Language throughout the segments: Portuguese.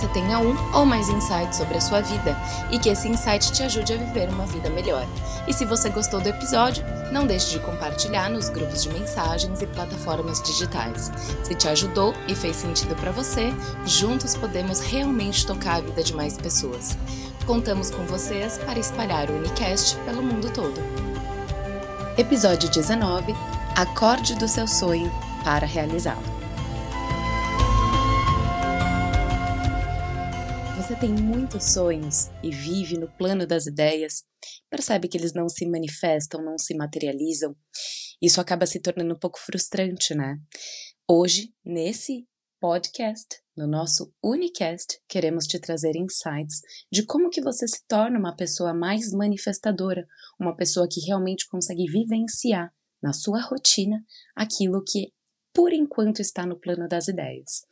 você tenha um ou mais insights sobre a sua vida e que esse insight te ajude a viver uma vida melhor. E se você gostou do episódio, não deixe de compartilhar nos grupos de mensagens e plataformas digitais. Se te ajudou e fez sentido para você, juntos podemos realmente tocar a vida de mais pessoas. Contamos com vocês para espalhar o Unicast pelo mundo todo. Episódio 19 Acorde do seu sonho para realizá-lo. Você tem muitos sonhos e vive no plano das ideias, percebe que eles não se manifestam, não se materializam. Isso acaba se tornando um pouco frustrante, né? Hoje, nesse podcast, no nosso Unicast, queremos te trazer insights de como que você se torna uma pessoa mais manifestadora, uma pessoa que realmente consegue vivenciar na sua rotina aquilo que por enquanto está no plano das ideias.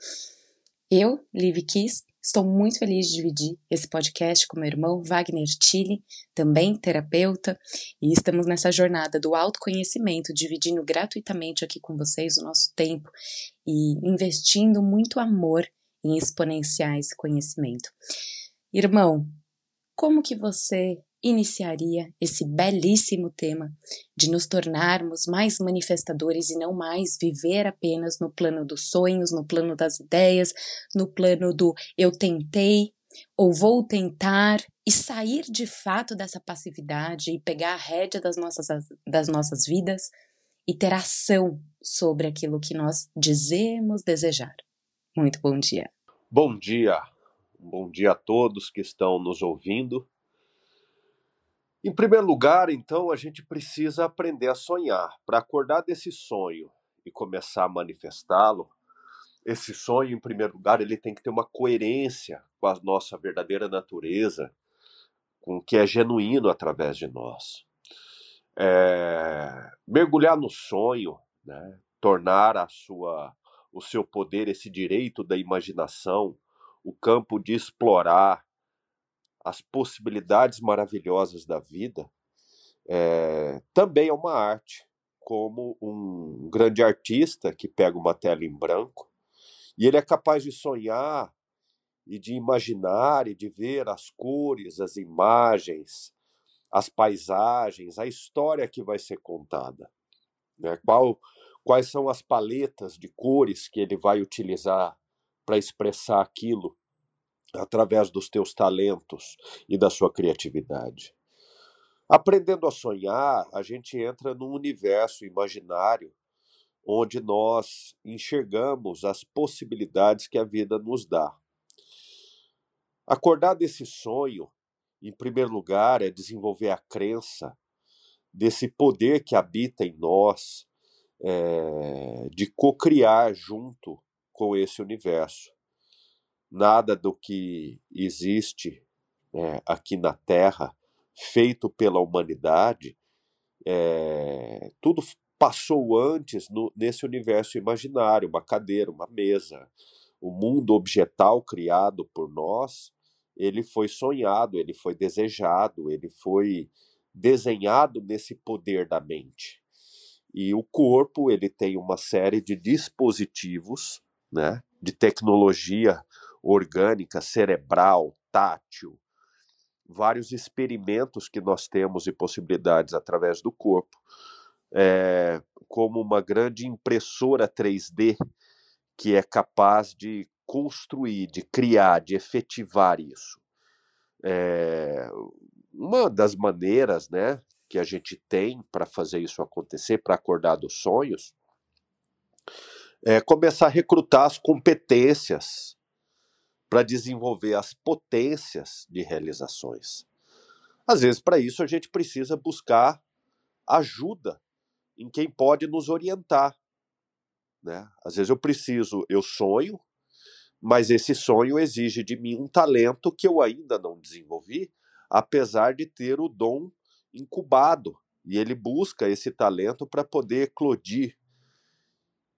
Eu, Liv Kiss, estou muito feliz de dividir esse podcast com meu irmão Wagner Tille, também terapeuta, e estamos nessa jornada do autoconhecimento, dividindo gratuitamente aqui com vocês o nosso tempo e investindo muito amor em exponenciar esse conhecimento. Irmão, como que você iniciaria esse belíssimo tema de nos tornarmos mais manifestadores e não mais viver apenas no plano dos sonhos, no plano das ideias, no plano do eu tentei ou vou tentar e sair de fato dessa passividade e pegar a rédea das nossas, das nossas vidas e ter ação sobre aquilo que nós dizemos desejar. Muito bom dia. Bom dia. Bom dia a todos que estão nos ouvindo. Em primeiro lugar, então, a gente precisa aprender a sonhar. Para acordar desse sonho e começar a manifestá-lo, esse sonho, em primeiro lugar, ele tem que ter uma coerência com a nossa verdadeira natureza, com o que é genuíno através de nós. É, mergulhar no sonho, né, tornar a sua, o seu poder, esse direito da imaginação, o campo de explorar, as possibilidades maravilhosas da vida, é, também é uma arte, como um grande artista que pega uma tela em branco e ele é capaz de sonhar e de imaginar e de ver as cores, as imagens, as paisagens, a história que vai ser contada. Né? Qual, quais são as paletas de cores que ele vai utilizar para expressar aquilo através dos teus talentos e da sua criatividade. Aprendendo a sonhar, a gente entra num universo imaginário onde nós enxergamos as possibilidades que a vida nos dá. Acordar desse sonho, em primeiro lugar, é desenvolver a crença desse poder que habita em nós, é, de co-criar junto com esse universo nada do que existe é, aqui na Terra, feito pela humanidade, é, tudo passou antes no, nesse universo imaginário uma cadeira, uma mesa. O mundo objetal criado por nós, ele foi sonhado, ele foi desejado, ele foi desenhado nesse poder da mente. E o corpo, ele tem uma série de dispositivos, né, de tecnologia orgânica, cerebral, tátil, vários experimentos que nós temos e possibilidades através do corpo, é, como uma grande impressora 3D que é capaz de construir, de criar, de efetivar isso. É, uma das maneiras né, que a gente tem para fazer isso acontecer, para acordar dos sonhos, é começar a recrutar as competências para desenvolver as potências de realizações. Às vezes, para isso, a gente precisa buscar ajuda em quem pode nos orientar. Né? Às vezes eu preciso, eu sonho, mas esse sonho exige de mim um talento que eu ainda não desenvolvi, apesar de ter o dom incubado. E ele busca esse talento para poder eclodir.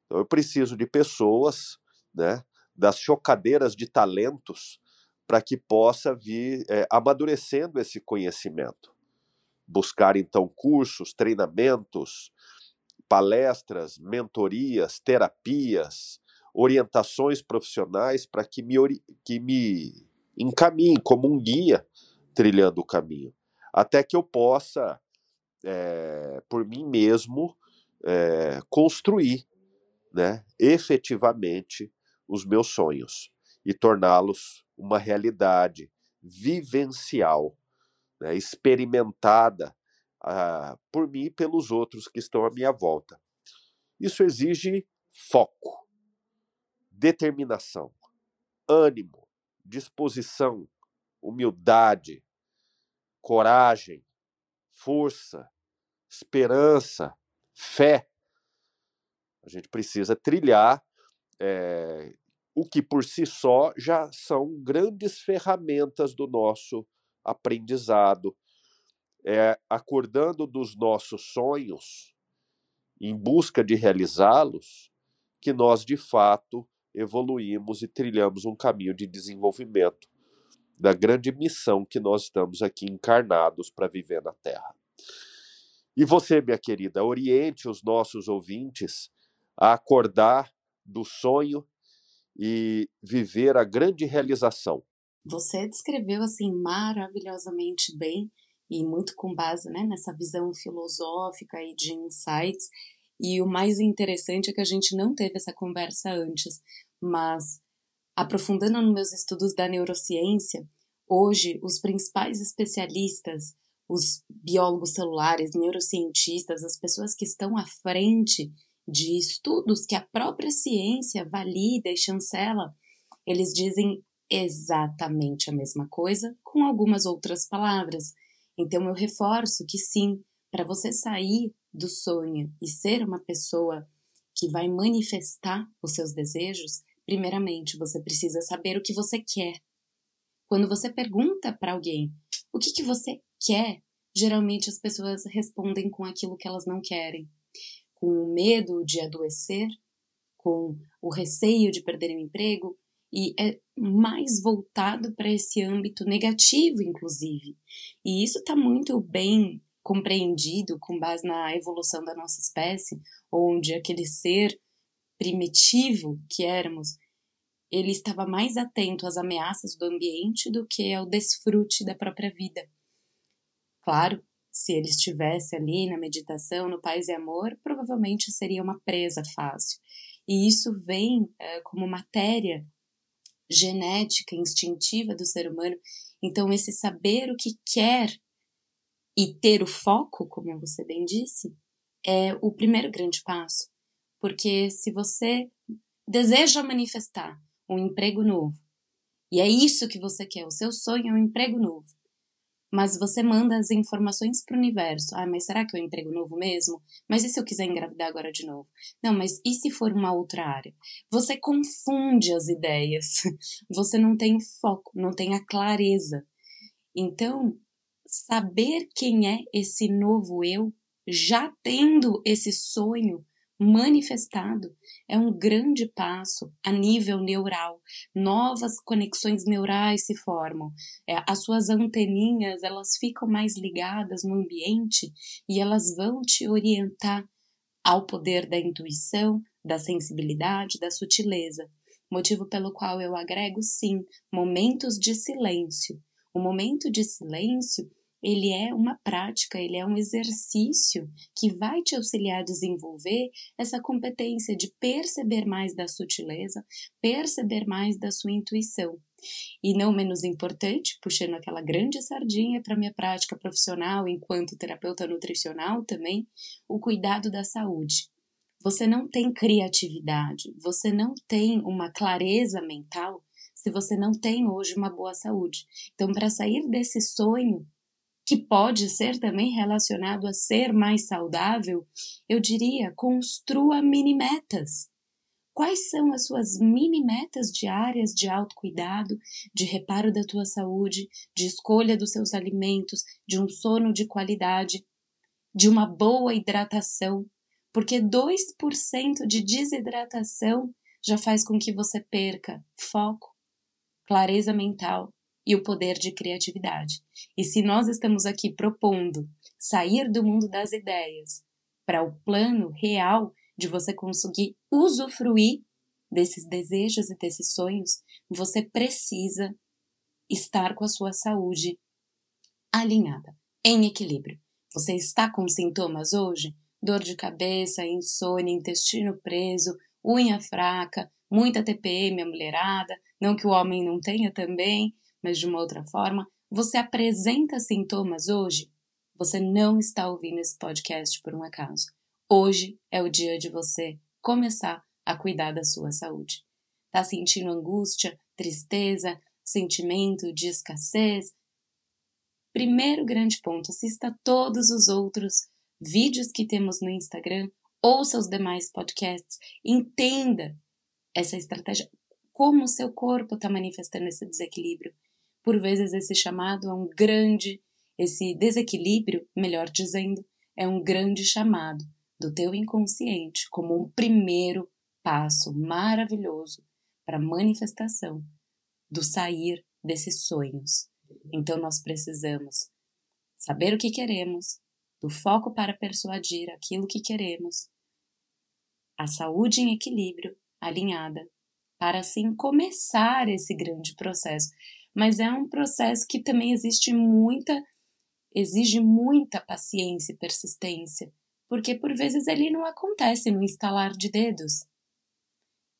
Então eu preciso de pessoas né, das chocadeiras de talentos para que possa vir é, amadurecendo esse conhecimento. Buscar então cursos, treinamentos, palestras, mentorias, terapias, orientações profissionais para que me, que me encaminhem como um guia trilhando o caminho, até que eu possa, é, por mim mesmo, é, construir né, efetivamente os meus sonhos e torná-los uma realidade vivencial, né, experimentada uh, por mim e pelos outros que estão à minha volta. Isso exige foco, determinação, ânimo, disposição, humildade, coragem, força, esperança, fé. A gente precisa trilhar é, o que por si só já são grandes ferramentas do nosso aprendizado. É, acordando dos nossos sonhos, em busca de realizá-los, que nós de fato evoluímos e trilhamos um caminho de desenvolvimento da grande missão que nós estamos aqui encarnados para viver na Terra. E você, minha querida, oriente os nossos ouvintes a acordar do sonho e viver a grande realização. Você descreveu assim maravilhosamente bem e muito com base né, nessa visão filosófica e de insights. E o mais interessante é que a gente não teve essa conversa antes, mas aprofundando nos meus estudos da neurociência, hoje os principais especialistas, os biólogos celulares, neurocientistas, as pessoas que estão à frente de estudos que a própria ciência valida e chancela, eles dizem exatamente a mesma coisa com algumas outras palavras. Então eu reforço que sim, para você sair do sonho e ser uma pessoa que vai manifestar os seus desejos, primeiramente você precisa saber o que você quer. Quando você pergunta para alguém o que, que você quer, geralmente as pessoas respondem com aquilo que elas não querem com o medo de adoecer, com o receio de perder o emprego, e é mais voltado para esse âmbito negativo, inclusive. E isso está muito bem compreendido com base na evolução da nossa espécie, onde aquele ser primitivo que éramos, ele estava mais atento às ameaças do ambiente do que ao desfrute da própria vida. Claro se ele estivesse ali na meditação, no paz e amor, provavelmente seria uma presa fácil. E isso vem é, como matéria genética, instintiva do ser humano. Então, esse saber o que quer e ter o foco, como você bem disse, é o primeiro grande passo. Porque se você deseja manifestar um emprego novo, e é isso que você quer, o seu sonho é um emprego novo, mas você manda as informações para o universo. Ah, mas será que eu emprego novo mesmo? Mas e se eu quiser engravidar agora de novo? Não, mas e se for uma outra área? Você confunde as ideias. Você não tem foco, não tem a clareza. Então, saber quem é esse novo eu, já tendo esse sonho, manifestado é um grande passo a nível neural. Novas conexões neurais se formam. É, as suas anteninhas elas ficam mais ligadas no ambiente e elas vão te orientar ao poder da intuição, da sensibilidade, da sutileza. Motivo pelo qual eu agrego sim momentos de silêncio. O momento de silêncio ele é uma prática, ele é um exercício que vai te auxiliar a desenvolver essa competência de perceber mais da sutileza, perceber mais da sua intuição. E não menos importante, puxando aquela grande sardinha para minha prática profissional enquanto terapeuta nutricional também, o cuidado da saúde. Você não tem criatividade, você não tem uma clareza mental se você não tem hoje uma boa saúde. Então, para sair desse sonho que pode ser também relacionado a ser mais saudável, eu diria, construa mini metas. Quais são as suas mini metas diárias de autocuidado, de reparo da tua saúde, de escolha dos seus alimentos, de um sono de qualidade, de uma boa hidratação? Porque 2% de desidratação já faz com que você perca foco, clareza mental e o poder de criatividade. E se nós estamos aqui propondo sair do mundo das ideias para o plano real de você conseguir usufruir desses desejos e desses sonhos, você precisa estar com a sua saúde alinhada, em equilíbrio. Você está com sintomas hoje? Dor de cabeça, insônia, intestino preso, unha fraca, muita TPM, a mulherada, não que o homem não tenha também, mas de uma outra forma. Você apresenta sintomas hoje? Você não está ouvindo esse podcast por um acaso. Hoje é o dia de você começar a cuidar da sua saúde. Tá sentindo angústia, tristeza, sentimento de escassez? Primeiro grande ponto, assista todos os outros vídeos que temos no Instagram, ouça os demais podcasts, entenda essa estratégia, como o seu corpo está manifestando esse desequilíbrio. Por vezes esse chamado é um grande, esse desequilíbrio, melhor dizendo, é um grande chamado do teu inconsciente como um primeiro passo maravilhoso para a manifestação do sair desses sonhos. Então nós precisamos saber o que queremos, do foco para persuadir aquilo que queremos, a saúde em equilíbrio, alinhada, para assim começar esse grande processo. Mas é um processo que também existe muita exige muita paciência e persistência, porque por vezes ele não acontece no instalar de dedos.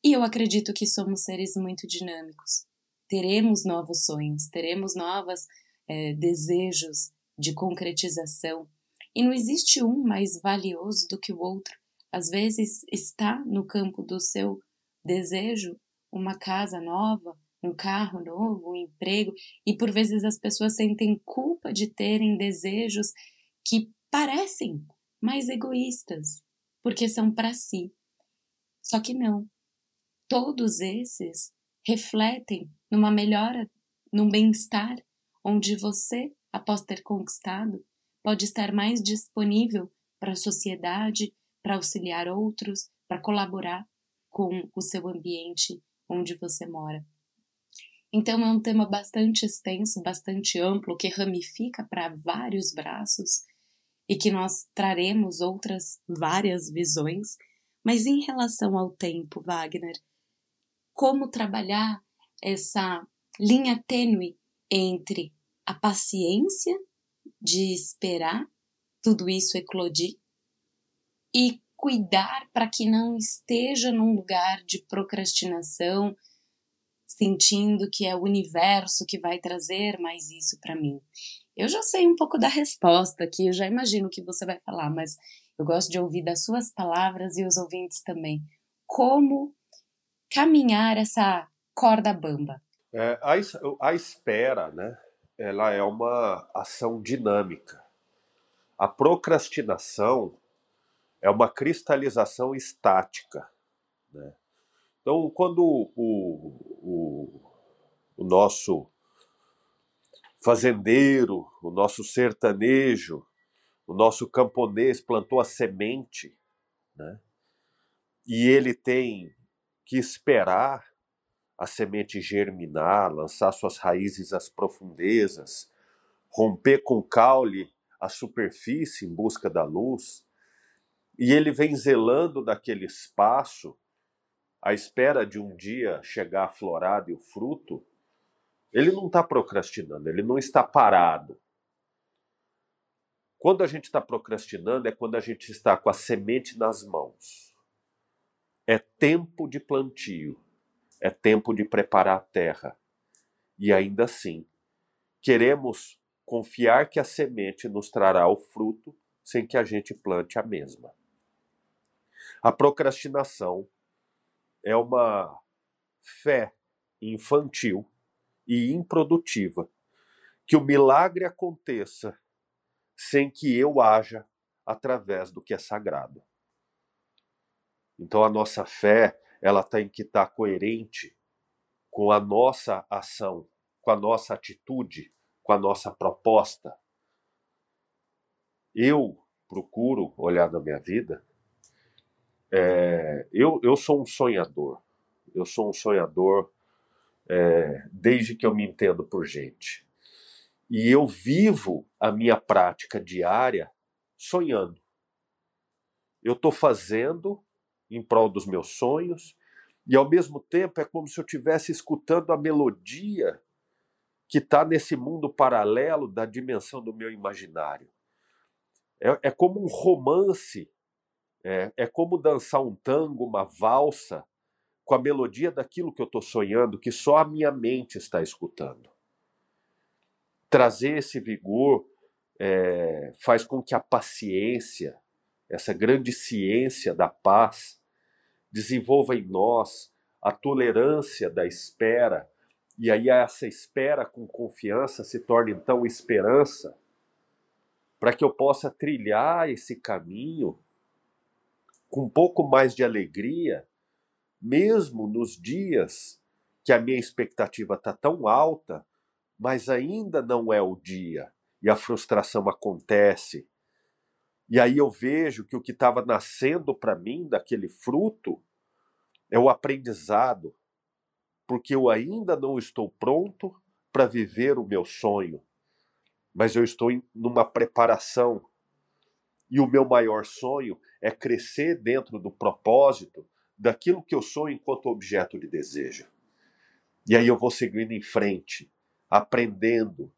E eu acredito que somos seres muito dinâmicos. Teremos novos sonhos, teremos novos é, desejos de concretização. E não existe um mais valioso do que o outro. Às vezes está no campo do seu desejo uma casa nova, um carro novo, um emprego, e por vezes as pessoas sentem culpa de terem desejos que parecem mais egoístas, porque são para si. Só que não. Todos esses refletem numa melhora, num bem-estar, onde você, após ter conquistado, pode estar mais disponível para a sociedade, para auxiliar outros, para colaborar com o seu ambiente onde você mora. Então é um tema bastante extenso, bastante amplo, que ramifica para vários braços e que nós traremos outras várias visões. Mas em relação ao tempo, Wagner, como trabalhar essa linha tênue entre a paciência de esperar tudo isso eclodir e cuidar para que não esteja num lugar de procrastinação, sentindo que é o universo que vai trazer mais isso para mim. Eu já sei um pouco da resposta aqui, eu já imagino o que você vai falar, mas eu gosto de ouvir das suas palavras e os ouvintes também. Como caminhar essa corda bamba? É, a, a espera, né? Ela é uma ação dinâmica. A procrastinação é uma cristalização estática. Né? Então, quando o, o, o nosso fazendeiro, o nosso sertanejo, o nosso camponês plantou a semente, né? e ele tem que esperar a semente germinar, lançar suas raízes às profundezas, romper com caule a superfície em busca da luz, e ele vem zelando daquele espaço à espera de um dia chegar a florada e o fruto, ele não está procrastinando, ele não está parado. Quando a gente está procrastinando é quando a gente está com a semente nas mãos. É tempo de plantio, é tempo de preparar a terra. E ainda assim, queremos confiar que a semente nos trará o fruto sem que a gente plante a mesma. A procrastinação é uma fé infantil e improdutiva que o milagre aconteça sem que eu haja através do que é sagrado. Então a nossa fé, ela tem que estar coerente com a nossa ação, com a nossa atitude, com a nossa proposta. Eu procuro olhar na minha vida é, eu, eu sou um sonhador. Eu sou um sonhador é, desde que eu me entendo por gente. E eu vivo a minha prática diária sonhando. Eu estou fazendo em prol dos meus sonhos E ao mesmo tempo é como se eu estivesse escutando a melodia que está nesse mundo paralelo da dimensão do meu imaginário. É, é como um romance, é, é como dançar um tango, uma valsa, com a melodia daquilo que eu estou sonhando, que só a minha mente está escutando. Trazer esse vigor é, faz com que a paciência, essa grande ciência da paz, desenvolva em nós a tolerância da espera, e aí essa espera com confiança se torna então esperança, para que eu possa trilhar esse caminho com um pouco mais de alegria, mesmo nos dias que a minha expectativa está tão alta, mas ainda não é o dia e a frustração acontece. E aí eu vejo que o que estava nascendo para mim daquele fruto é o aprendizado, porque eu ainda não estou pronto para viver o meu sonho, mas eu estou em numa preparação. E o meu maior sonho é crescer dentro do propósito daquilo que eu sou enquanto objeto de desejo. E aí eu vou seguindo em frente, aprendendo,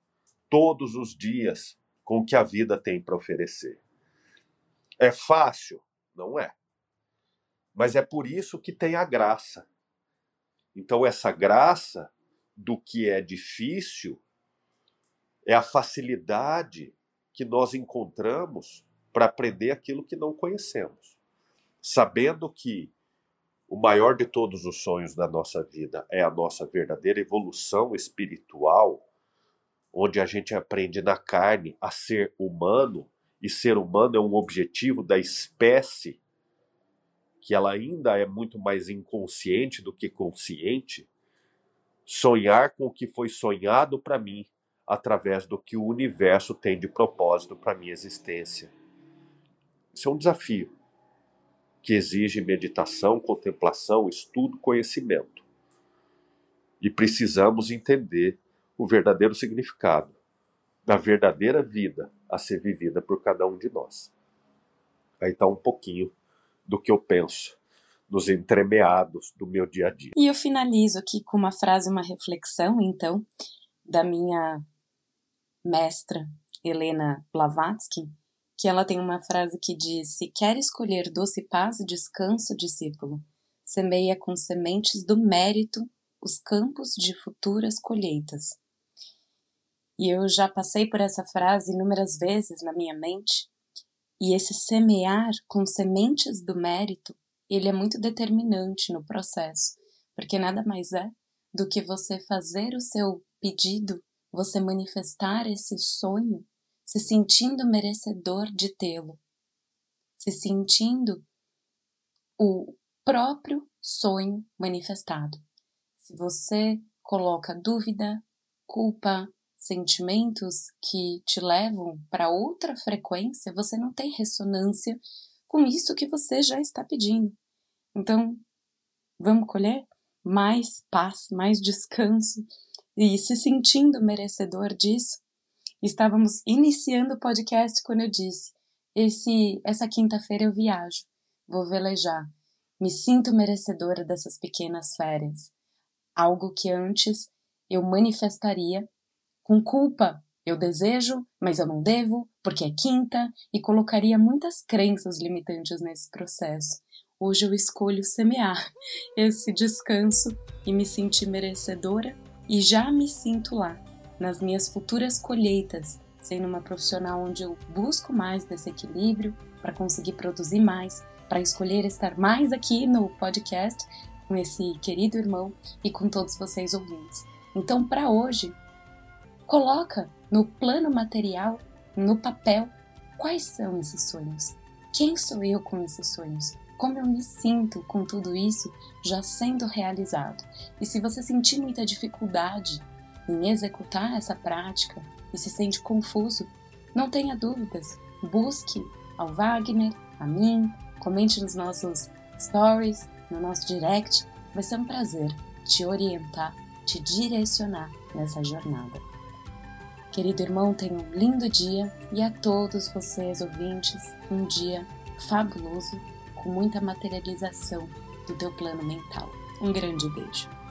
todos os dias com o que a vida tem para oferecer. É fácil? Não é. Mas é por isso que tem a graça. Então, essa graça do que é difícil é a facilidade que nós encontramos para aprender aquilo que não conhecemos. Sabendo que o maior de todos os sonhos da nossa vida é a nossa verdadeira evolução espiritual onde a gente aprende na carne a ser humano, e ser humano é um objetivo da espécie, que ela ainda é muito mais inconsciente do que consciente, sonhar com o que foi sonhado para mim através do que o universo tem de propósito para minha existência. Isso é um desafio que exige meditação, contemplação, estudo, conhecimento. E precisamos entender o verdadeiro significado da verdadeira vida a ser vivida por cada um de nós. Aí está um pouquinho do que eu penso nos entremeados do meu dia a dia. E eu finalizo aqui com uma frase, uma reflexão, então, da minha mestra Helena Blavatsky, que ela tem uma frase que diz: Se quer escolher doce paz e descanso, discípulo, semeia com sementes do mérito os campos de futuras colheitas. E eu já passei por essa frase inúmeras vezes na minha mente. E esse semear com sementes do mérito, ele é muito determinante no processo, porque nada mais é do que você fazer o seu pedido, você manifestar esse sonho, se sentindo merecedor de tê-lo, se sentindo o próprio sonho manifestado. Se você coloca dúvida, culpa, sentimentos que te levam para outra frequência, você não tem ressonância com isso que você já está pedindo. Então, vamos colher mais paz, mais descanso e se sentindo merecedor disso. Estávamos iniciando o podcast quando eu disse: esse, essa quinta-feira eu viajo, vou velejar, me sinto merecedora dessas pequenas férias. Algo que antes eu manifestaria com culpa. Eu desejo, mas eu não devo, porque é quinta, e colocaria muitas crenças limitantes nesse processo. Hoje eu escolho semear esse descanso e me sentir merecedora e já me sinto lá, nas minhas futuras colheitas, sendo uma profissional onde eu busco mais desse equilíbrio para conseguir produzir mais, para escolher estar mais aqui no podcast com esse querido irmão e com todos vocês ouvintes. Então, para hoje, Coloca no plano material, no papel, quais são esses sonhos? Quem sou eu com esses sonhos? Como eu me sinto com tudo isso já sendo realizado? E se você sentir muita dificuldade em executar essa prática e se sente confuso, não tenha dúvidas. Busque ao Wagner, a mim, comente nos nossos stories, no nosso direct. Vai ser um prazer te orientar, te direcionar nessa jornada. Querido irmão, tenha um lindo dia e a todos vocês, ouvintes, um dia fabuloso com muita materialização do teu plano mental. Um grande beijo.